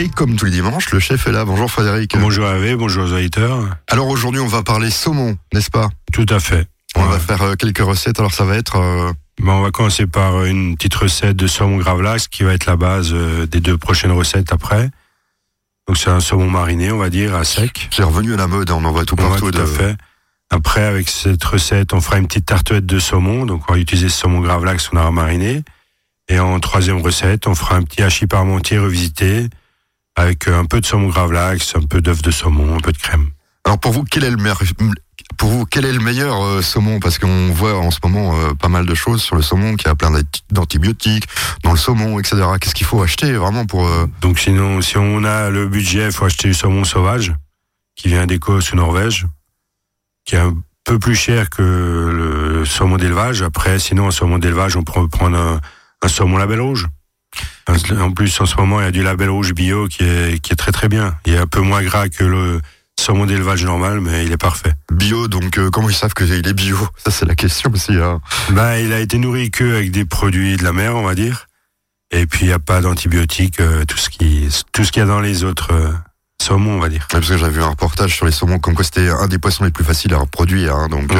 Et comme tous les dimanches, le chef est là. Bonjour Frédéric. Bonjour Hervé, bonjour aux auditeurs. Alors aujourd'hui, on va parler saumon, n'est-ce pas? Tout à fait. On va faire euh, quelques recettes. Alors ça va être... euh, on va commencer par une petite recette de saumon gravlax qui va être la base euh, des deux prochaines recettes après. Donc c'est un saumon mariné, on va dire, à sec. c'est revenu à la mode, hein, on en voit tout Ouais, partout. tout de- à fait. Après, avec cette recette, on fera une petite tartelette de saumon. Donc, on va utiliser ce saumon gravlax qu'on aura mariné. Et en troisième recette, on fera un petit hachis parmentier revisité avec euh, un peu de saumon gravlax, un peu d'œuf de saumon, un peu de crème. Alors pour vous, quel est le meilleur, pour vous, quel est le meilleur euh, saumon? Parce qu'on voit en ce moment euh, pas mal de choses sur le saumon, qu'il y a plein d'anti- d'antibiotiques dans le saumon, etc. Qu'est-ce qu'il faut acheter vraiment pour... euh, Donc sinon, si on a le budget, il faut acheter du saumon sauvage, qui vient d'Écosse ou Norvège, qui est un peu plus cher que le saumon d'élevage. Après, sinon, un saumon d'élevage, on peut prendre un, un saumon label rouge. En plus, en ce moment, il y a du label rouge bio qui est, qui est très très bien. Il est un peu moins gras que le saumon d'élevage normal, mais il est parfait. bio, donc euh, comment ils savent qu'il est bio? Ça c'est la question aussi. hein. Ben, il a été nourri que avec des produits de la mer, on va dire. Et puis, il n'y a pas d'antibiotiques, euh, tout ce qui, tout ce qu'il y a dans les autres euh, saumons, on va dire. Ouais, Parce que j'avais vu un reportage sur les saumons comme quoi c'était un des poissons les plus faciles à reproduire. hein, donc, Ouais.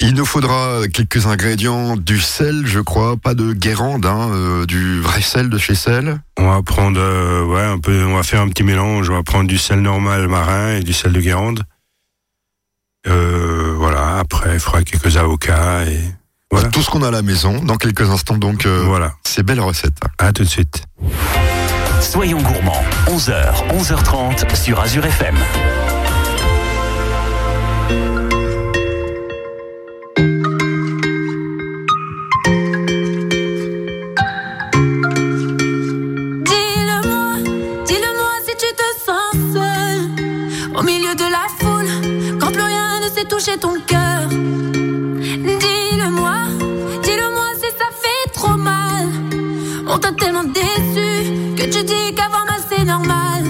Il nous faudra quelques ingrédients, du sel, je crois, pas de guérande, hein, euh, du vrai sel de chez sel. On va prendre, euh, ouais, un peu, on va faire un petit mélange. On va prendre du sel normal marin et du sel de Guérande. Euh, voilà. Après, il faudra quelques avocats et voilà. Tout ce qu'on a à la maison dans quelques instants. Donc, euh, Voilà. c'est belle recette. À tout de suite. Soyons gourmands, 11h, 11h30 sur Azure FM. Au milieu de la foule Quand plus rien ne sait toucher ton cœur Dis-le-moi, dis-le-moi si ça fait trop mal On t'a tellement déçu Que tu dis qu'avoir mal c'est normal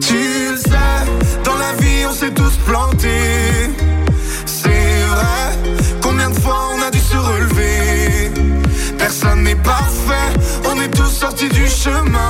Tu le sais, dans la vie on s'est tous plantés. C'est vrai, combien de fois on a dû se relever? Personne n'est parfait, on est tous sortis du chemin.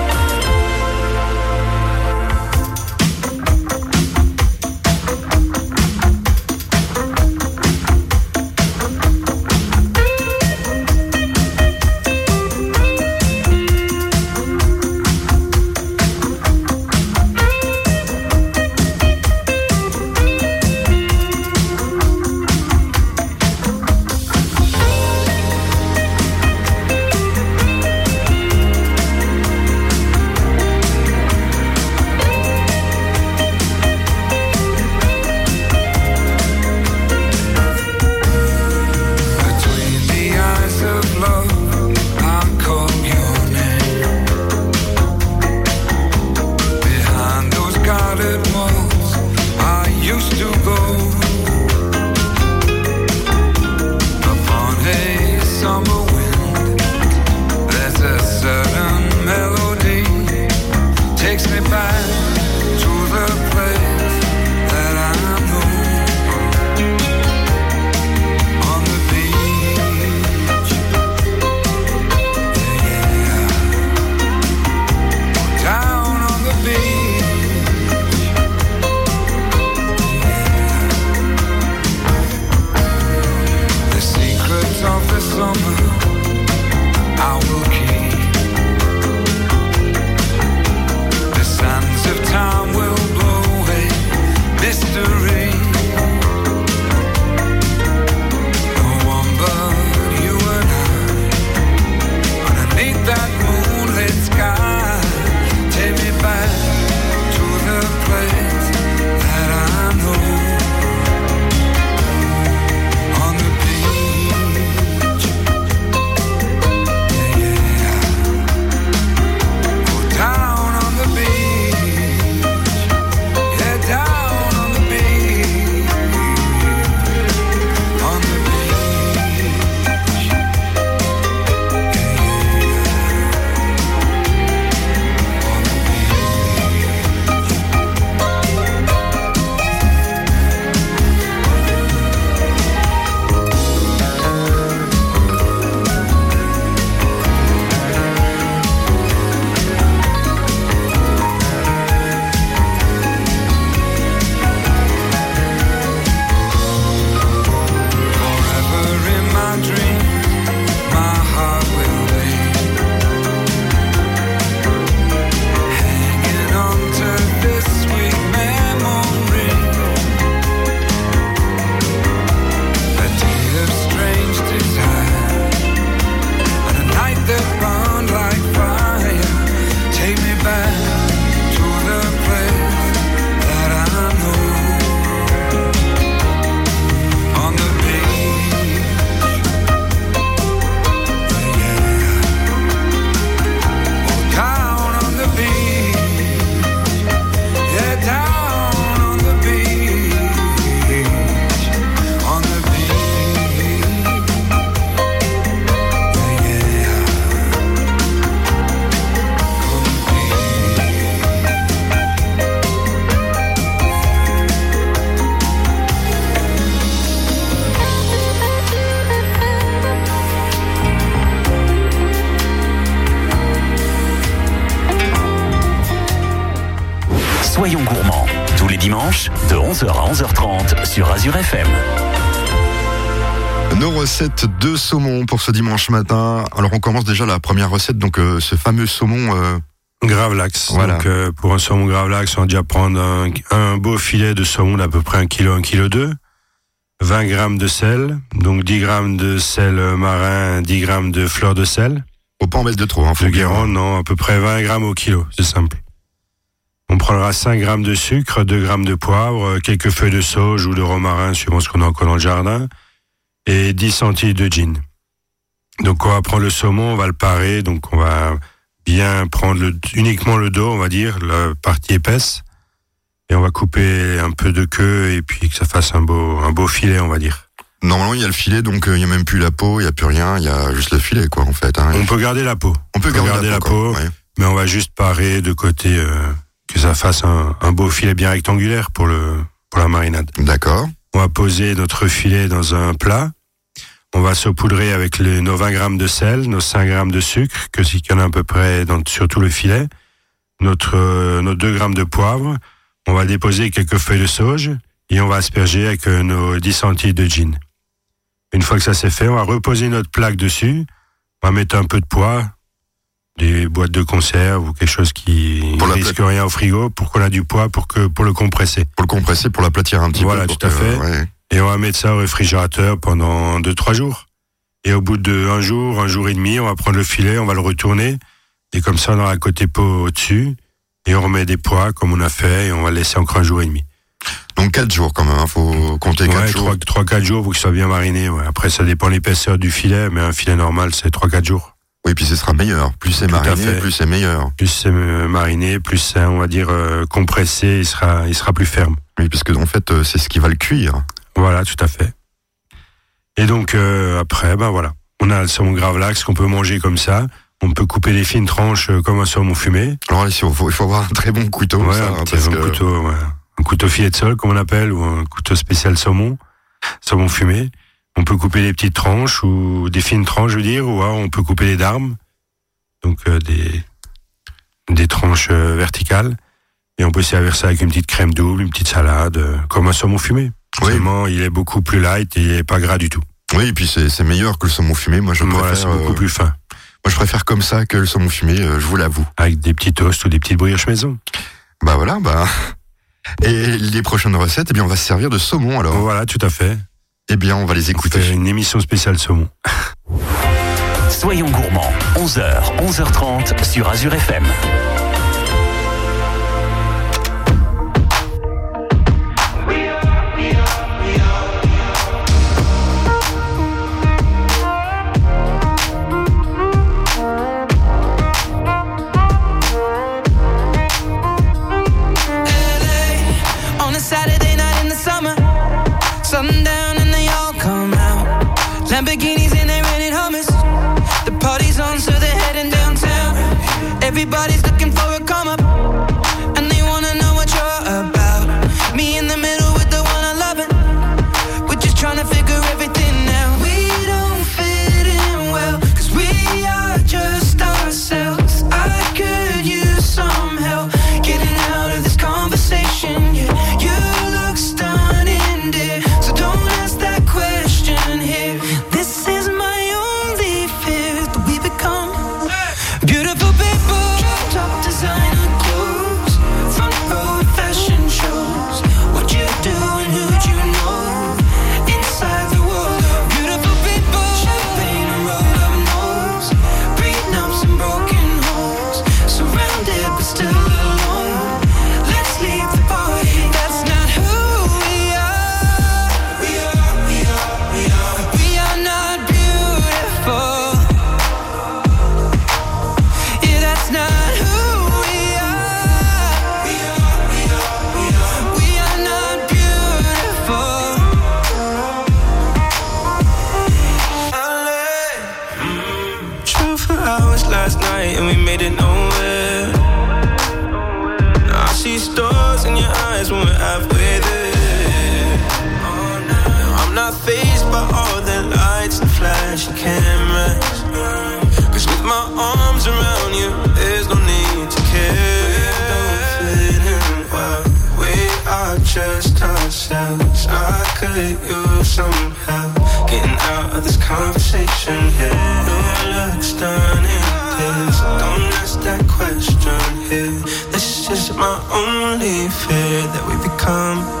Sur Azure FM. Nos recettes de saumon pour ce dimanche matin. Alors on commence déjà la première recette, donc euh, ce fameux saumon. euh, Gravlax. Voilà. Donc, euh, pour un saumon gravlax, on va déjà prendre un, un beau filet de saumon d'à peu près 1 kg, 1 kg 2. 20 grammes de sel, donc 10 grammes de sel marin, 10 grammes de fleur de sel. faut pas en mettre de trop. Hein, faut De Guérande, non, à peu près 20 grammes au kilo, c'est simple. On prendra 5 grammes de sucre, 2 grammes de poivre, quelques feuilles de sauge ou de romarin, suivant ce qu'on a encore dans le jardin, et 10 centilitres de gin. Donc on va prendre le saumon, on va le parer, donc on va bien prendre le, uniquement le dos, on va dire, la partie épaisse, et on va couper un peu de queue et puis que ça fasse un beau, un beau filet, on va dire. Normalement, il y a le filet, donc euh, il y a même plus la peau, il y a plus rien, il y a juste le filet, quoi, en fait. hein. On peut garder la peau, On peut garder, la peau. ouais. mais on va juste parer de côté euh, que ça fasse un, un beau filet bien rectangulaire pour le pour la marinade. D'accord. On va poser notre filet dans un plat. On va saupoudrer avec les, nos 20 grammes de sel, nos 5 grammes de sucre, que qu'il y en a à peu près dans, sur tout le filet, notre, euh, nos 2 grammes de poivre. On va déposer quelques feuilles de sauge et on va asperger avec euh, nos 10 centilitres de gin. Une fois que ça c'est fait, on va reposer notre plaque dessus. On va mettre un peu de poids, des boîtes de conserve ou quelque chose qui Pour risque rien au frigo pour qu'on a du poids pour que pour le compresser. Pour le compresser, pour l'aplatir un petit Voilà, peu. pour tout à fait. ouais. Et on va mettre ça au réfrigérateur pendant deux trois jours. Et au bout de un jour, un jour et demi, on va prendre le filet, on va le retourner et comme ça on aura un côté peau au-dessus et on remet des poids comme on a fait et on va le laisser encore un jour et demi. Donc 4 jours quand même, hein, faut compter 4 Ouais, jours. trois, trois, quatre jours pour qu'il soit bien mariné. Ouais. Après, ça dépend de l'épaisseur du filet, mais un filet normal, c'est trois, quatre jours. Oui, puis ce sera meilleur. Plus c'est mariné, plus c'est meilleur. Plus c'est mariné, plus c'est, on va dire, euh, compressé, il sera, il sera plus ferme. Oui, parce que en fait, euh, c'est ce qui va le cuire. Voilà, tout à fait. Et donc, euh, après, ben voilà. On a le saumon gravlax qu'on peut manger comme ça. On peut couper des fines tranches euh, comme un saumon fumé. Alors il faut, il faut avoir un très bon couteau. Ouais, ça, un, parce un que- couteau, ouais. un couteau filet de sol, comme on appelle, ou un couteau spécial saumon, saumon fumé. On peut couper des petites tranches ou des fines tranches, je veux dire, ou alors on peut couper des darmes, donc euh, des des tranches euh, verticales. Et on peut servir ça avec une petite crème double, une petite salade, euh, comme un saumon fumé. Oui. Seulement, il est beaucoup plus light et il est pas gras du tout. Oui, et puis c'est meilleur que le saumon fumé. Moi, je voilà, préfère. beaucoup euh, plus fin. Moi, je préfère comme ça que le saumon fumé. euh, je vous l'avoue. Avec des petits toasts ou des petites brioches maison. Bah voilà, bah. Et les prochaines recettes, eh bien, on va se servir de saumon alors. Voilà, tout à fait. Eh bien, on va les On écouter. fait une émission spéciale saumon. Soyons gourmands, 11h, 11h30 sur Azure FM. My only fear that we become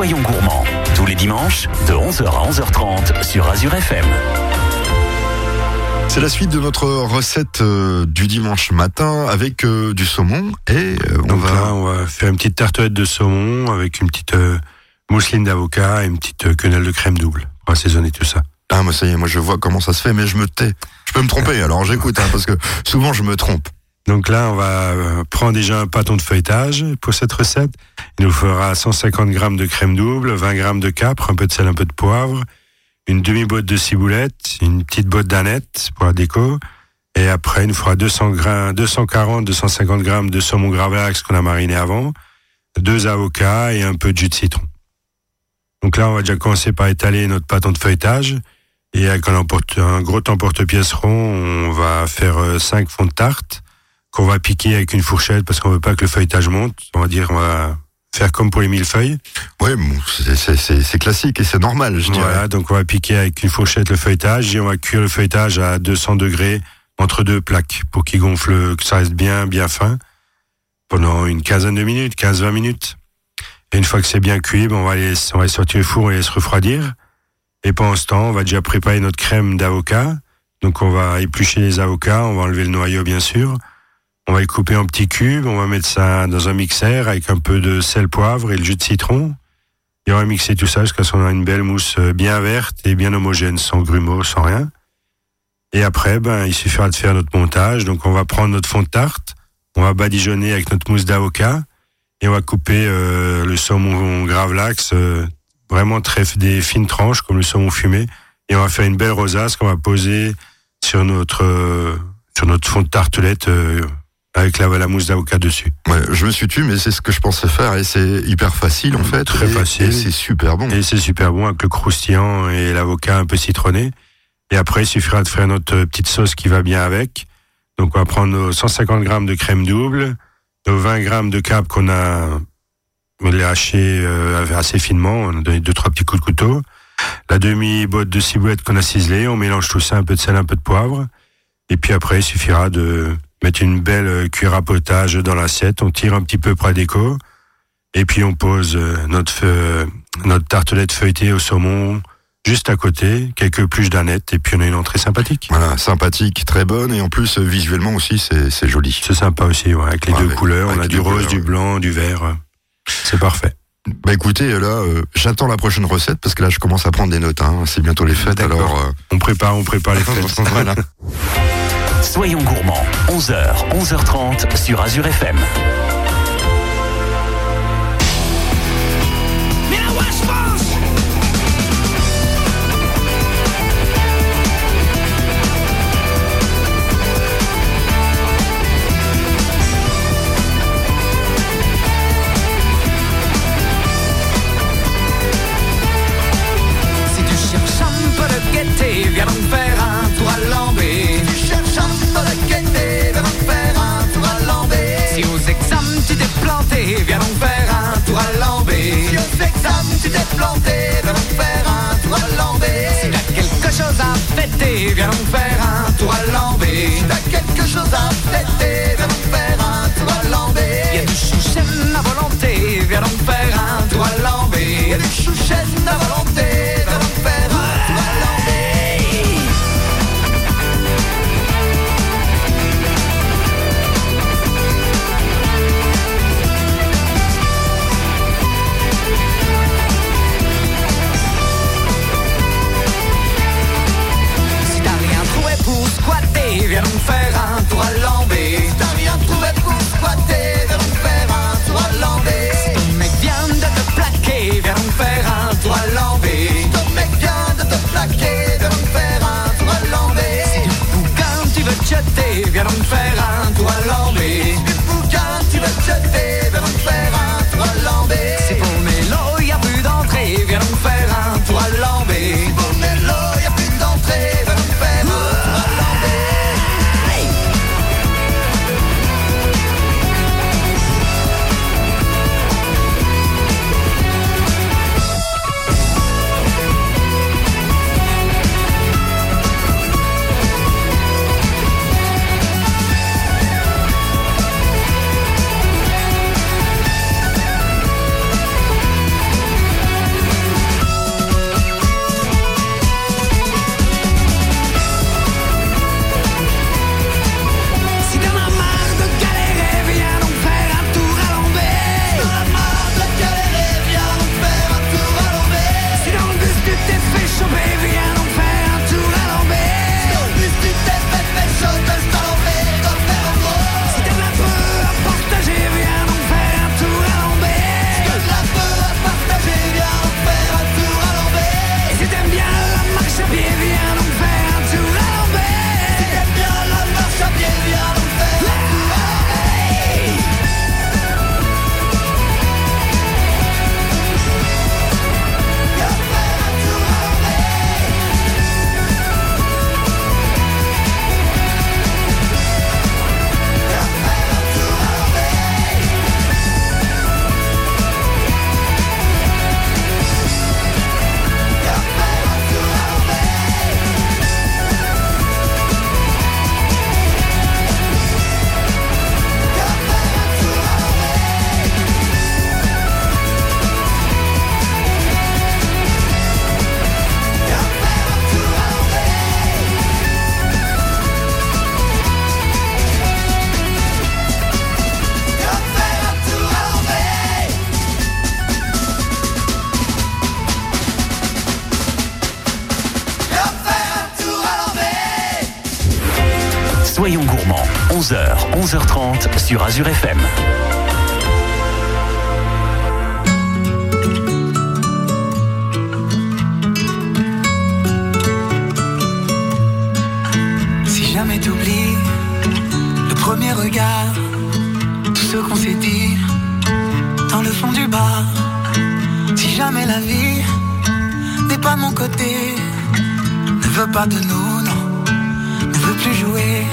Soyons gourmands, tous les dimanches de 11h à 11h30 sur Azure FM. C'est la suite de notre recette euh, du dimanche matin avec euh, du saumon et euh, on Donc va là, on va faire une petite tartelette de saumon avec une petite euh, mousseline d'avocat et une petite euh, quenelle de crème double pour assaisonner tout ça. Ah, moi, ça y est, moi, je vois comment ça se fait, mais je me tais. Je peux me tromper, alors j'écoute, hein, parce que souvent, je me trompe. Donc là, on va euh, prendre déjà un pâton de feuilletage pour cette recette. Il nous fera 150 grammes de crème double, 20 grammes de capre, un peu de sel, un peu de poivre, une demi-botte de ciboulette, une petite botte d'aneth pour la déco. Et après, il nous fera 200 grammes, 240, 250 grammes de saumon gravlax qu'on a mariné avant, deux avocats et un peu de jus de citron. Donc là, on va déjà commencer par étaler notre pâton de feuilletage. Et avec un, un gros emporte-pièce rond, on va faire 5 fonds de tarte qu'on va piquer avec une fourchette parce qu'on veut pas que le feuilletage monte. On va dire, on va faire comme pour les millefeuilles. Bon, c'est- classique et c'est normal, je dirais. Voilà, donc on va piquer avec une fourchette le feuilletage et on va cuire le feuilletage à 200 degrés entre deux plaques pour qu'il gonfle, que ça reste bien, bien fin pendant une quinzaine de minutes, 15-20 minutes. Et une fois que c'est bien cuit, ben, on va les, on va les sortir du four et les se refroidir. Et pendant ce temps, on va déjà préparer notre crème d'avocat. Donc on va éplucher les avocats, on va enlever le noyau bien sûr. On va les couper en petits cubes, on va mettre ça dans un mixeur avec un peu de sel, poivre et le jus de citron. Et on va mixer tout ça jusqu'à ce qu'on ait une belle mousse bien verte et bien homogène, sans grumeaux, sans rien. Et après, ben, il suffira de faire notre montage. Donc on va prendre notre fond de tarte, on va badigeonner avec notre mousse d'avocat et on va couper euh, le saumon gravlax, euh, vraiment très des fines tranches comme le saumon fumé. Et on va faire une belle rosace qu'on va poser sur notre euh, sur notre fond de tartelette euh, avec la, la mousse d'avocat dessus. Ouais, je me suis tué, mais c'est ce que je pensais faire et c'est hyper facile en fait. Très et- facile. Et c'est super bon. Et c'est super bon avec le croustillant et l'avocat un peu citronné. Et après, il suffira de faire notre petite sauce qui va bien avec. Donc, on va prendre nos 150 grammes de crème double, nos 20 grammes de cap qu'on a les haché euh, assez finement. On a donné deux, trois petits coups de couteau. La demi-botte de ciboulette qu'on a ciselée. On mélange tout ça, un peu de sel, un peu de poivre. Et puis après, il suffira de mettre une belle euh, cuillère à potage dans l'assiette. On tire un petit peu près déco. Et puis on pose euh, notre feu- notre tartelette feuilletée au saumon juste à côté, quelques pluches d'aneth, et puis on a une entrée sympathique. Voilà, sympathique, très bonne et en plus euh, visuellement aussi c'est joli. C'est sympa aussi, ouais, avec les Ouais, deux avec- couleurs. On a du rose, couleurs, du blanc, du vert. euh, C'est parfait. Bah écoutez, là, euh, j'attends la prochaine recette parce que là, je commence à prendre des notes. Hein. C'est bientôt les fêtes, alors. euh, On prépare, on prépare les fêtes. voilà. Soyons gourmands, 11h, 11h30 sur Azure FM. Si tu cherches un peu de gaieté, viens donc faire un t'es planté, viens faire un tour à. Si t'as quelque chose à fêter, viens faire un tour à. Si t'as quelque chose à fêter, viens faire un tour à Lambé. Y'a du chouchen à volonté, viens donc faire un tour à Lambé. Y'a du chouchen à volonté, Nantes sur Azure FM. Si jamais t'oublies le premier regard, tout ce qu'on s'est dit dans le fond du bar, si jamais la vie n'est pas de mon côté, ne veut pas de nous, non, ne veut plus jouer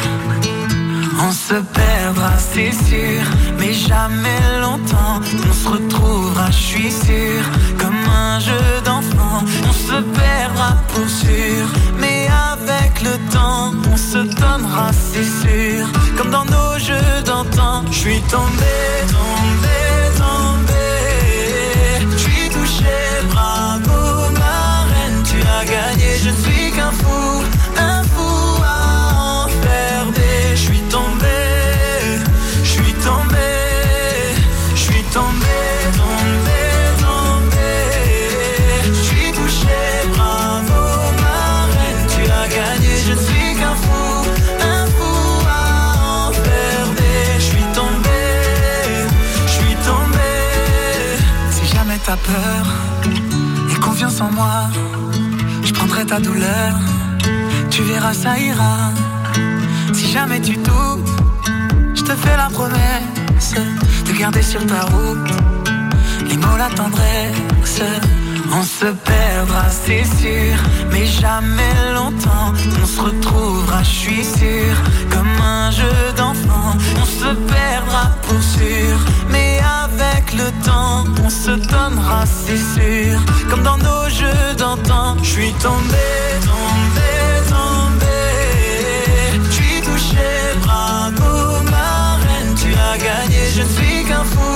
on se perdra, c'est sûr, mais jamais longtemps. On se retrouvera, je suis sûr, comme un jeu d'enfant. On se perdra pour sûr, mais avec le temps, on se donnera, c'est sûr, comme dans nos jeux d'antan. Je suis tombé, tombé, tombé. Je suis touché, bravo ma reine, tu as gagné, je suis qu'un fou, un fou T'as peur et confiance en moi, je prendrai ta douleur, tu verras ça ira. Si jamais tu doutes, je te fais la promesse de garder sur ta route les mots, la tendresse. On se perdra, c'est sûr, mais jamais longtemps. On se retrouvera, je suis sûr, comme un jeu d'enfant. On se perdra pour sûr, mais avec le temps, on se donnera, c'est sûr, comme dans nos jeux d'antan. Je suis tombé, tombé, tombé. Je suis touché, bravo ma reine, tu as gagné, je ne suis qu'un fou,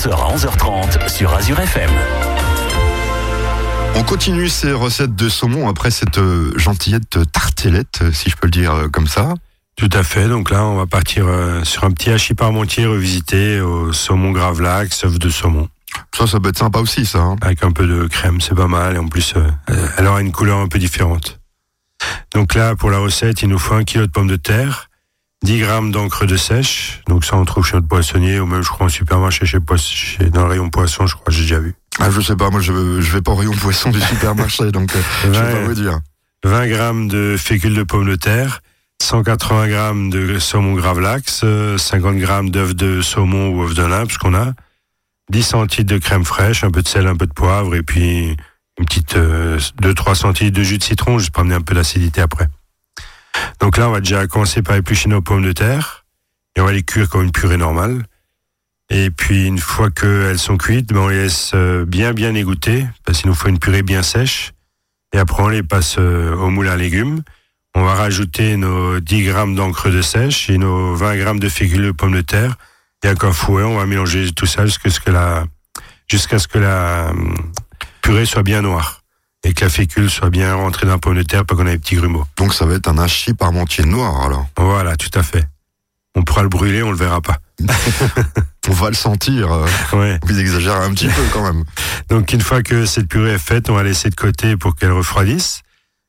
11h à 11h30 sur Azure FM. On continue ces recettes de saumon après cette euh, gentillette tartelette, euh, si je peux le dire euh, comme ça. Tout à fait. Donc là, on va partir sur un petit hachis parmentier revisité au saumon gravlax, œuf de saumon. Ça, ça peut être sympa aussi, ça. hein. Avec un peu de crème, c'est pas mal. Et en plus, elle aura une couleur un peu différente. Donc là, pour la recette, il nous faut un kilo de pommes de terre, 10 grammes d'encre de sèche. Donc ça, on trouve chez notre poissonnier ou même, je crois, en supermarché, chez, chez, dans le rayon poisson, je crois, j'ai déjà vu. Ah, je sais pas, moi, je, je vais pas au rayon poisson du supermarché, donc euh, je vais pas vous dire. 20 grammes de fécule de pommes de terre, 180 grammes de saumon gravlax, euh, 50 grammes d'œufs de saumon ou œufs de lin, ce qu'on a, 10 centilitres de crème fraîche, un peu de sel, un peu de poivre, et puis une petite 2-3 centilitres de jus de citron, juste pour amener un peu d'acidité après. Donc là, on va déjà commencer par éplucher nos pommes de terre, et on va les cuire comme une purée normale. Et puis une fois qu'elles sont cuites, ben, on les laisse euh, bien bien égoutter, parce qu'il nous faut une purée bien sèche. Et après, on les passe euh, au moule à légumes. On va rajouter nos 10 grammes d'encre de sèche et nos 20 grammes de fécule de pommes de terre. Et avec un fouet, on va mélanger tout ça jusqu'à ce que la, jusqu'à ce que la hum, purée soit bien noire. Et que la fécule soit bien rentrée dans la pomme de terre, pas qu'on ait des petits grumeaux. Donc ça va être un hachis parmentier noir, alors. Voilà, tout à fait. On pourra le brûler, on le verra pas. On va le sentir. euh, Ouais. vous exagérez un petit peu quand même. Donc une fois que cette purée est faite, on va laisser de côté pour qu'elle refroidisse.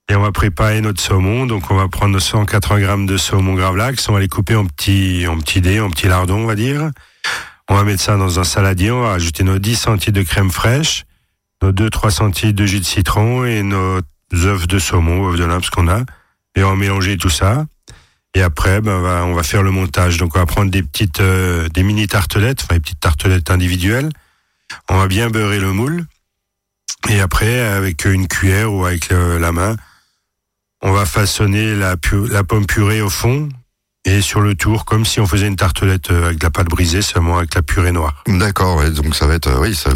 Et on va préparer notre saumon. Donc on va prendre nos 180 grammes de saumon gravlax. On va les couper en petits, en petits dés, en petits lardons, on va dire. On va mettre ça dans un saladier. On va ajouter nos 10 centilitres de crème fraîche, nos 2-3 centilitres de jus de citron et nos œufs de saumon, œufs de lynx qu'on a. Et on va mélanger tout ça. Et après, ben, on, va, faire le montage. Donc on va prendre des petites, euh, des mini tartelettes, enfin des petites tartelettes individuelles. On va bien beurrer le moule. Et après, avec une cuillère ou avec euh, la main, on va façonner la, la pomme purée au fond et sur le tour, comme si on faisait une tartelette euh, avec de la pâte brisée, seulement avec la purée noire. D'accord, ouais, donc ça va être, euh, oui, ça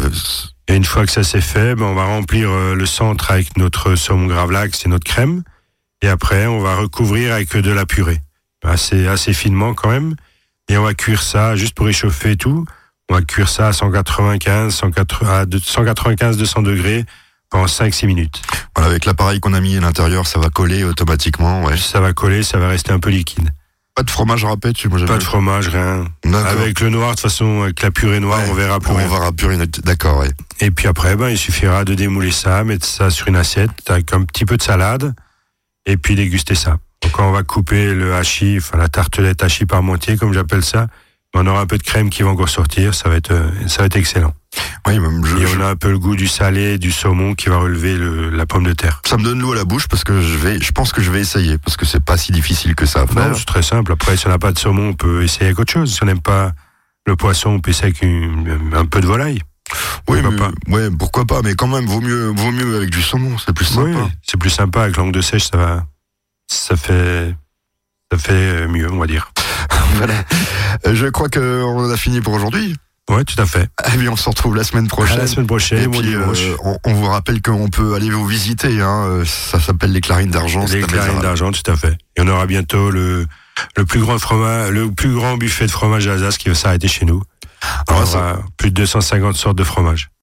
Et une fois que ça c'est fait, ben, on va remplir euh, le centre avec notre saumon gravlax et notre crème. Et après, on va recouvrir avec de la purée. Assez, assez finement quand même. Et on va cuire ça juste pour réchauffer et tout. On va cuire ça à 195, 180, à deux- 195, 200 degrés pendant 5-6 minutes. voilà, avec l'appareil qu'on a mis à l'intérieur, ça va coller automatiquement, ouais. Ça va coller, ça va rester un peu liquide. Pas de fromage râpé, tu moi, Pas de fromage, rien. Avec le noir, de toute façon, avec la purée noire, Ouais, on verra plus On rien. verra plus. D'accord, ouais. Et puis après, ben, il suffira de démouler ça, mettre ça sur une assiette avec un petit peu de salade et puis déguster ça. Donc quand on va couper le hachis, enfin la tartelette hachis parmentier, comme j'appelle ça, on aura un peu de crème qui va encore sortir, ça va être, euh, ça va être excellent. Oui, même je- Et on a un peu le goût du salé, du saumon qui va relever le- la pomme de terre. ça me donne l'eau à la bouche parce que je vais, je pense que je vais essayer parce que c'est pas si difficile que ça à faire. Non, c'est très simple. Après, si on n'a pas de saumon, on peut essayer avec autre chose. Si on n'aime pas le poisson, on peut essayer avec une- un peu de volaille. oui, pourquoi mais, ouais, pourquoi pas, mais quand même, vaut mieux, vaut mieux avec du saumon, c'est plus sympa. Oui, c'est plus sympa avec langue de sèche, ça va, ça fait, ça fait mieux, on va dire. Voilà. Euh, Je crois que on en a fini pour aujourd'hui. Ouais, tout à fait. Et puis on se retrouve la semaine À prochaine. la semaine prochaine, Et puis, euh, on, on vous rappelle qu'on peut aller vous visiter. Hein. euh, Ça s'appelle les Clarines d'argent. Les à clarines d'argent, tout à fait. Et on aura bientôt le, le plus grand fromage, le plus grand buffet de fromage d'Alsace qui va s'arrêter chez nous. Ah, on ça- aura plus de 250 sortes de fromage.